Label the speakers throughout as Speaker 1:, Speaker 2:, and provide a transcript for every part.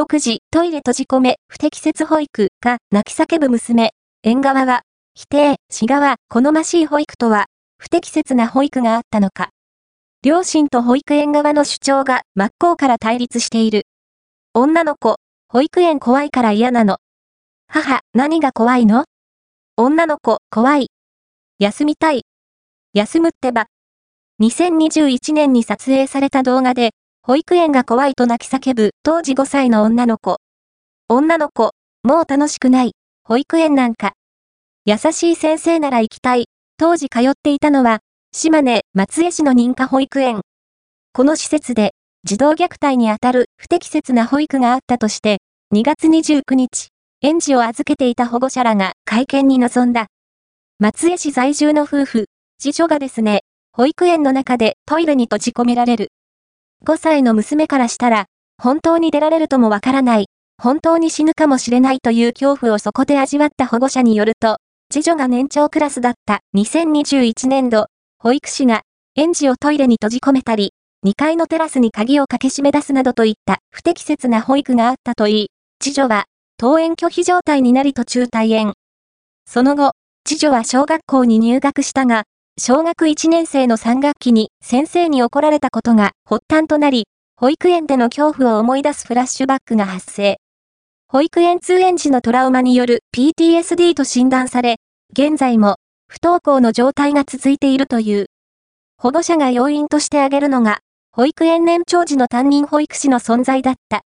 Speaker 1: 6時、トイレ閉じ込め、不適切保育が泣き叫ぶ娘。園側は、否定、市側、好ましい保育とは、不適切な保育があったのか。両親と保育園側の主張が真っ向から対立している。女の子、保育園怖いから嫌なの。母、何が怖いの？女の子、怖い。休みたい。休むってば。2021年に撮影された動画で、保育園が怖いと泣き叫ぶ当時5歳の女の子。女の子、もう楽しくない。保育園なんか。優しい先生なら行きたい。当時通っていたのは、島根、松江市の認可保育園。この施設で、児童虐待にあたる不適切な保育があったとして、2月29日、園児を預けていた保護者らが会見に臨んだ。松江市在住の夫婦、次女がですね、保育園の中でトイレに閉じ込められる。5歳の娘からしたら、本当に出られるともわからない、本当に死ぬかもしれないという恐怖をそこで味わった保護者によると、次女が年長クラスだった。2021年度、保育士が園児をトイレに閉じ込めたり、2階のテラスに鍵をかけ閉め出すなどといった不適切な保育があったといい、次女は登園拒否状態になり途中退園。その後、次女は小学校に入学したが、小学1年生の3学期に先生に怒られたことが発端となり、保育園での恐怖を思い出すフラッシュバックが発生。保育園通園時のトラウマによる PTSD と診断され、現在も不登校の状態が続いているという。保護者が要因として挙げるのが、保育園年長時の担任保育士の存在だった。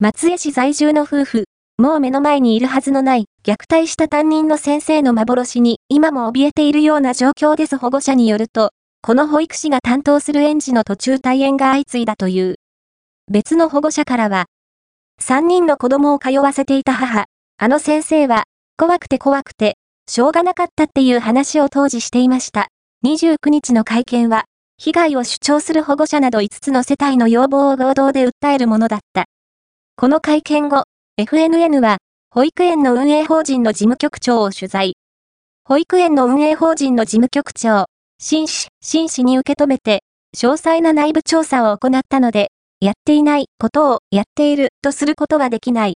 Speaker 1: 松江市在住の夫婦、もう目の前にいるはずのない虐待した担任の先生の幻に今も怯えているような状況です保護者によると、この保育士が担当する園児の途中退園が相次いだという。別の保護者からは、3人の子供を通わせていた母、あの先生は、怖くて怖くて、しょうがなかったっていう話を当時していました。29日の会見は、被害を主張する保護者など5つの世帯の要望を合同で訴えるものだった。この会見後、FNN は、保育園の運営法人の事務局長を取材。保育園の運営法人の事務局長、真摯、真摯に受け止めて、詳細な内部調査を行ったので、やっていないことをやっているとすることはできない。